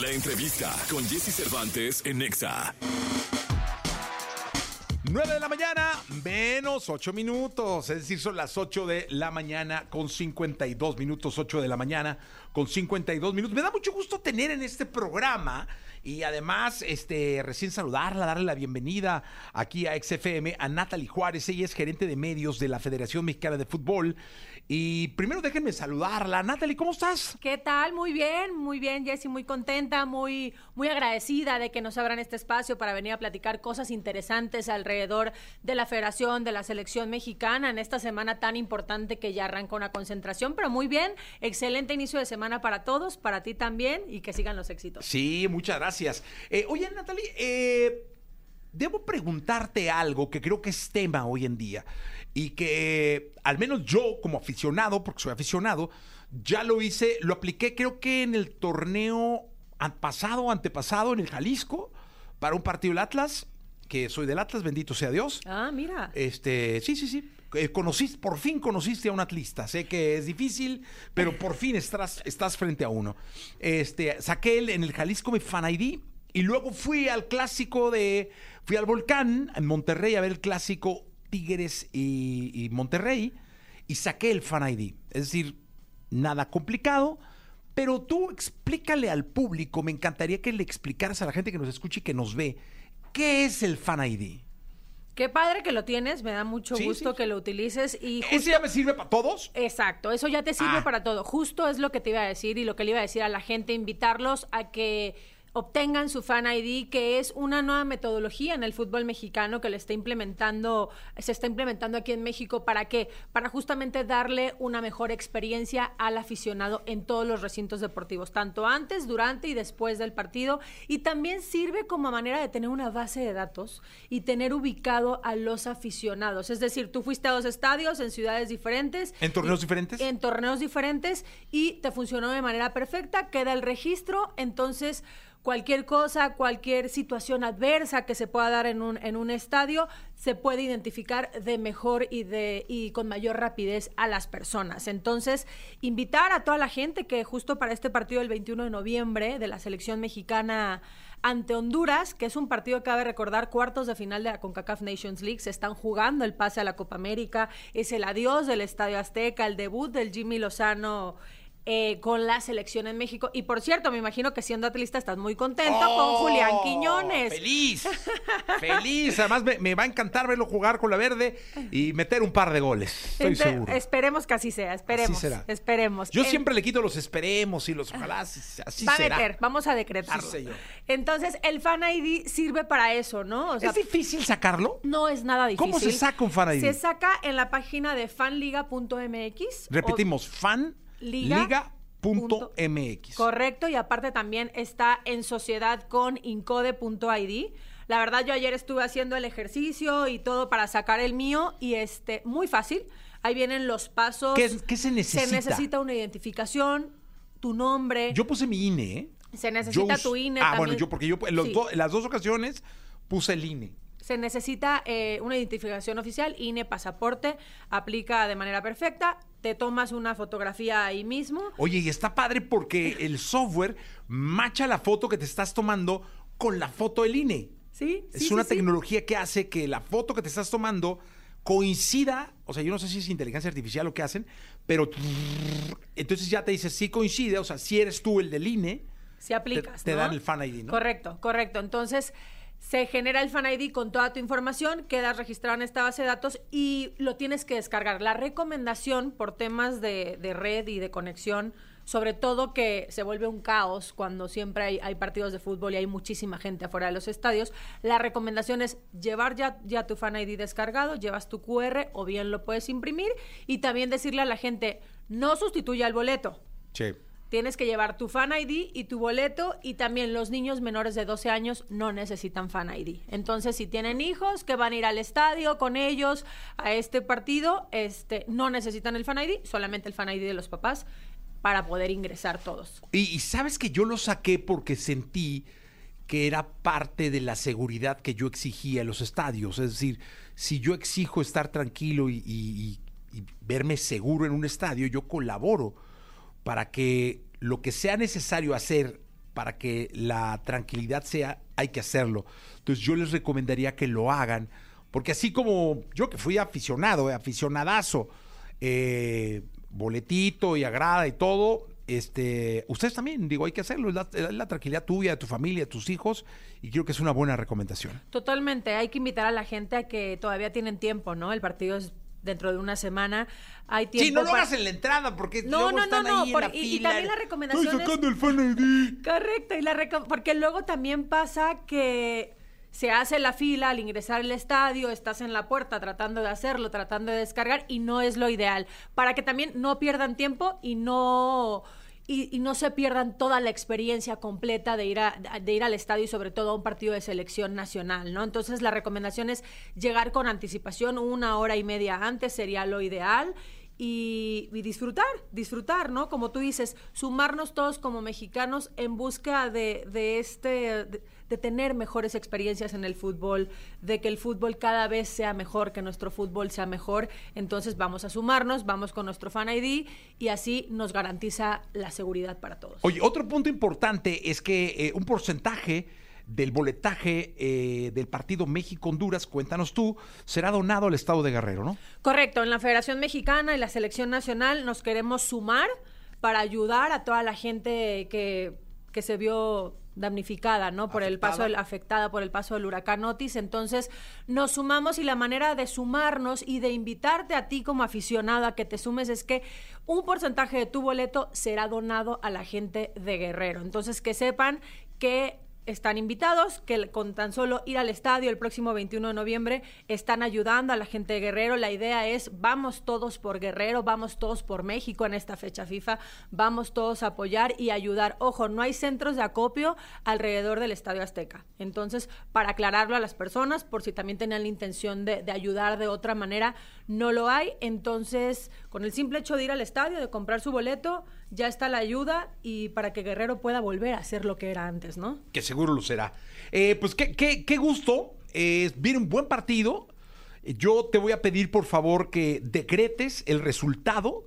La entrevista con Jesse Cervantes en Nexa. 9 de la mañana, menos 8 minutos. Es decir, son las 8 de la mañana con 52 minutos, 8 de la mañana con 52 minutos. Me da mucho gusto tener en este programa y además, este, recién saludarla, darle la bienvenida aquí a XFM a Natalie Juárez. Ella es gerente de medios de la Federación Mexicana de Fútbol. Y primero déjenme saludarla. Natalie, ¿cómo estás? ¿Qué tal? Muy bien, muy bien, Jessie, muy contenta, muy, muy agradecida de que nos abran este espacio para venir a platicar cosas interesantes alrededor de la Federación, de la Selección Mexicana en esta semana tan importante que ya arranca una concentración, pero muy bien, excelente inicio de semana para todos, para ti también y que sigan los éxitos. Sí, muchas gracias. Eh, oye, Natalie, eh, debo preguntarte algo que creo que es tema hoy en día y que al menos yo como aficionado, porque soy aficionado, ya lo hice, lo apliqué creo que en el torneo pasado o antepasado en el Jalisco para un partido del Atlas, que soy del Atlas, bendito sea Dios. Ah, mira. Este, sí, sí, sí. Eh, conociste, por fin conociste a un atlista. Sé que es difícil, pero por fin estás, estás frente a uno. Este, saqué el, en el Jalisco mi fan ID y luego fui al clásico de. Fui al volcán en Monterrey a ver el clásico Tigres y, Monterrey y saqué el Fan ID. Es decir, nada complicado. Pero tú explícale al público, me encantaría que le explicaras a la gente que nos escucha y que nos ve, ¿qué es el Fan ID? Qué padre que lo tienes, me da mucho gusto que lo utilices y ¿Eso ya me sirve para todos? Exacto, eso ya te sirve ah. para todo. Justo es lo que te iba a decir y lo que le iba a decir a la gente, invitarlos a que obtengan su Fan ID, que es una nueva metodología en el fútbol mexicano que le está implementando, se está implementando aquí en México. ¿Para qué? Para justamente darle una mejor experiencia al aficionado en todos los recintos deportivos, tanto antes, durante y después del partido. Y también sirve como manera de tener una base de datos y tener ubicado a los aficionados. Es decir, tú fuiste a dos estadios en ciudades diferentes. ¿En torneos diferentes? En torneos diferentes y te funcionó de manera perfecta, queda el registro, entonces cualquier cosa, cualquier situación adversa que se pueda dar en un, en un estadio, se puede identificar de mejor y, de, y con mayor rapidez a las personas. Entonces, invitar a toda la gente que justo para este partido del 21 de noviembre de la selección mexicana ante Honduras, que es un partido que cabe recordar cuartos de final de la CONCACAF Nations League, se están jugando el pase a la Copa América, es el adiós del Estadio Azteca, el debut del Jimmy Lozano eh, con la selección en México. Y por cierto, me imagino que siendo atlista estás muy contento con oh, Julián Quiñones. Feliz, feliz. Además, me, va a encantar verlo jugar con la verde y meter un par de goles. Estoy seguro. Esperemos que así sea, esperemos. Así será. Esperemos. Yo siempre le quito los esperemos y los ojalá así va será. A meter, vamos a decretarlo. Entonces, el Fan ID sirve para eso, ¿no? ¿Es difícil sacarlo? No es nada difícil. ¿Cómo se saca un Fan ID? Se saca en la página de fanliga.mx. Repetimos, fan liga.mx. Correcto, y aparte también está en sociedad con incode.id. La verdad, yo ayer estuve haciendo el ejercicio y todo para sacar el mío y este, muy fácil. Aí vienen los pasos. ¿Qué, se necesita? Se necesita una identificación, tu nombre. Yo puse mi INE, ¿eh? Se necesita tu INE. Ah, bueno, yo porque yo en, las dos ocasiones puse el INE. Se necesita eh, una identificación oficial, INE, pasaporte, aplica de manera perfecta te tomas una fotografía ahí mismo. Oye, y está padre porque el software macha la foto que te estás tomando con la foto del INE. Sí. Es una tecnología que hace que la foto que te estás tomando coincida, o sea, yo no sé si es inteligencia artificial lo que hacen, pero entonces ya te dice si coincide, o sea, si eres tú el del INE, si aplicas, te, te dan el fan ID, ¿no? Correcto, correcto. Entonces, se genera el Fan ID con toda tu información, quedas registrado en esta base de datos y lo tienes que descargar. La recomendación por temas de, red y de conexión, sobre todo que se vuelve un caos cuando siempre hay, hay, partidos de fútbol y hay muchísima gente afuera de los estadios, la recomendación es llevar ya, ya tu Fan ID descargado, llevas tu QR o bien lo puedes imprimir y también decirle a la gente, no sustituya el boleto. Sí. Tienes que llevar tu Fan ID y tu boleto y también los niños menores de 12 años no necesitan Fan ID. Entonces, si tienen hijos que van a ir al estadio con ellos a este partido, este no necesitan el Fan ID, solamente el Fan ID de los papás para poder ingresar todos. Y, sabes que yo lo saqué porque sentí que era parte de la seguridad que yo exigía en los estadios. Es decir, si yo exijo estar tranquilo y verme seguro en un estadio, yo colaboro para que lo que sea necesario hacer para que la tranquilidad sea, hay que hacerlo. Entonces yo les recomendaría que lo hagan, porque así como yo que fui aficionado, eh, aficionadazo, eh, boletito y agrada y todo, este, ustedes también, digo, hay que hacerlo, es la, la tranquilidad tuya, de tu familia, de tus hijos, y creo que es una buena recomendación. Totalmente, hay que invitar a la gente a que todavía tienen tiempo, ¿no? El partido es dentro de una semana, hay tiempo Sí, no lo para- hagas en la entrada, porque No, luego no, no, están no, ahí en por- la y- y también la recomendación Estoy es- sacando el fan ID. Correcto, y la reco- porque luego también pasa que se hace la fila al ingresar al estadio, estás en la puerta tratando de hacerlo, tratando de descargar y no es lo ideal, para que también no pierdan tiempo y no y, y no se pierdan toda la experiencia completa de ir a, de ir al estadio y sobre todo a un partido de selección nacional, ¿no? Entonces la recomendación es llegar con anticipación una hora y media antes sería lo ideal y, disfrutar, disfrutar, ¿no? Como tú dices, sumarnos todos como mexicanos en busca de, de este, de tener mejores experiencias en el fútbol, de que el fútbol cada vez sea mejor, que nuestro fútbol sea mejor. Entonces vamos a sumarnos, vamos con nuestro Fan ID y así nos garantiza la seguridad para todos. Oye, otro punto importante es que eh, un porcentaje del boletaje eh, del partido México-Honduras, cuéntanos tú, será donado al Estado de Guerrero, ¿no? Correcto, en la Federación Mexicana y la Selección Nacional nos queremos sumar para ayudar a toda la gente que, que se vio damnificada, ¿no? Por el Afectada. paso del, afectada por el paso del huracán Otis. Entonces, nos sumamos y la manera de sumarnos y de invitarte a ti como aficionado a que te sumes es que un porcentaje de tu boleto será donado a la gente de Guerrero. Entonces, que sepan que están invitados, que con tan solo ir al estadio el próximo 21 de noviembre están ayudando a la gente de Guerrero. La idea es vamos todos por Guerrero, vamos todos por México en esta fecha FIFA, vamos todos a apoyar y ayudar. Ojo, no hay centros de acopio alrededor del Estadio Azteca. Entonces, para aclararlo a las personas, por si también tenían la intención de, de ayudar de otra manera, no lo hay. Entonces, con el simple hecho de ir al estadio, de comprar su boleto, ya está la ayuda y para que Guerrero pueda volver a ser lo que era antes, ¿no? Que seguro lo será. Eh, pues qué, qué, qué gusto. Eh, viene un buen partido. Yo te voy a pedir, por favor, que decretes el resultado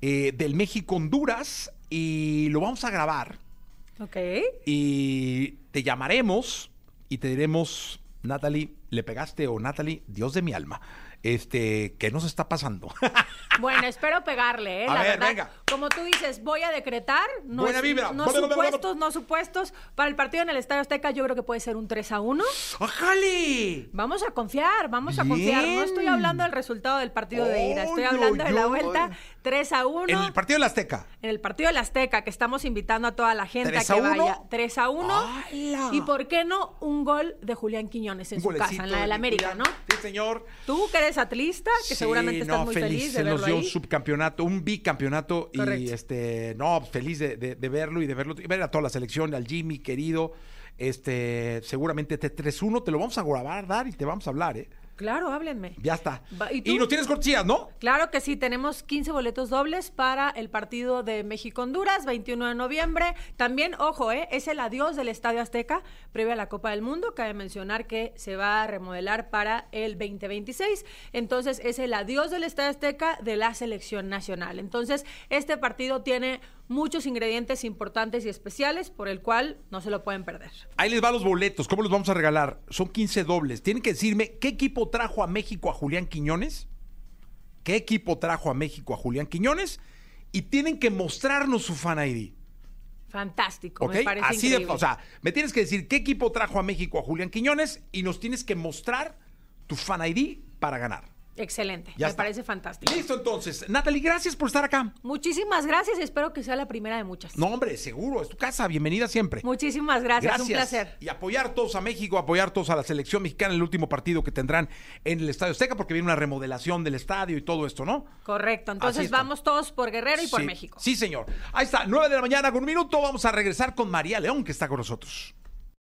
eh, del México-Honduras y lo vamos a grabar. Ok. Y te llamaremos y te diremos, Natalie, le pegaste o Natalie, Dios de mi alma. Este, ¿qué nos está pasando? Bueno, espero pegarle, ¿eh? A La ver, verdad, venga. como tú dices, voy a decretar. No Buena vibra. No supuestos, no supuestos. Para el partido en el Estadio Azteca yo creo que puede ser un 3 a 1. ¡Ajale! Vamos a confiar, vamos a confiar. No estoy hablando del resultado del partido de ira, estoy Oy, hablando de la vuelta oy. 3 a 1. En el partido de la Azteca. En el partido del Azteca, que estamos invitando a toda la gente a 3 que a 1. vaya 3 a 1. ¡Hala! Y por qué no un gol de Julián Quiñones en Un su casa, en la de del América, Julián. ¿no? Sí, señor. Tú que eres atlista, que Sí, seguramente estás no, muy feliz, de Se nos dio ahí. un subcampeonato, un bicampeonato y este, no, feliz de, de- de verlo y de verlo, y ver a toda la selección, al Jimmy querido. Este, seguramente te 3-1 te lo vamos a grabar, dar y te vamos a hablar, ¿eh? Claro, háblenme. Ya está. ¿y y, nos tienes cortesías, ¿no? Claro que sí, tenemos 15 boletos dobles para el partido de México-Honduras, 21 de noviembre. También, ojo, ¿eh? es el adiós del Estadio Azteca previo a la Copa del Mundo. Cabe mencionar que se va a remodelar para el 2026. Entonces, es el adiós del Estadio Azteca de la selección nacional. Entonces, este partido tiene muchos ingredientes importantes y especiales por el cual no se lo pueden perder. Ahí les va los boletos. ¿Cómo los vamos a regalar? Son 15 dobles. Tienen que decirme qué equipo trajo a México a Julián Quiñones. ¿Qué equipo trajo a México a Julián Quiñones? Y tienen que mostrarnos su fan ID. Fantástico, ¿Ok? me parece Así increíble. de. O sea, me tienes que decir qué equipo trajo a México a Julián Quiñones y nos tienes que mostrar tu fan ID para ganar. Excelente, Ya me está. parece fantástico. Listo, entonces. Natalie, gracias por estar acá. Muchísimas gracias espero que sea la primera de muchas. No, hombre, seguro. Es tu casa. Bienvenida siempre. Muchísimas gracias, un placer. Y apoyar todos a México, apoyar todos a la selección mexicana en el último partido que tendrán en el Estadio Azteca, porque viene una remodelación del estadio y todo esto, ¿no? Correcto, entonces vamos todos por Guerrero y por. México. Sí, señor. Ahí está, 9 de la mañana con un minuto. Vamos a regresar con María León, que está con nosotros.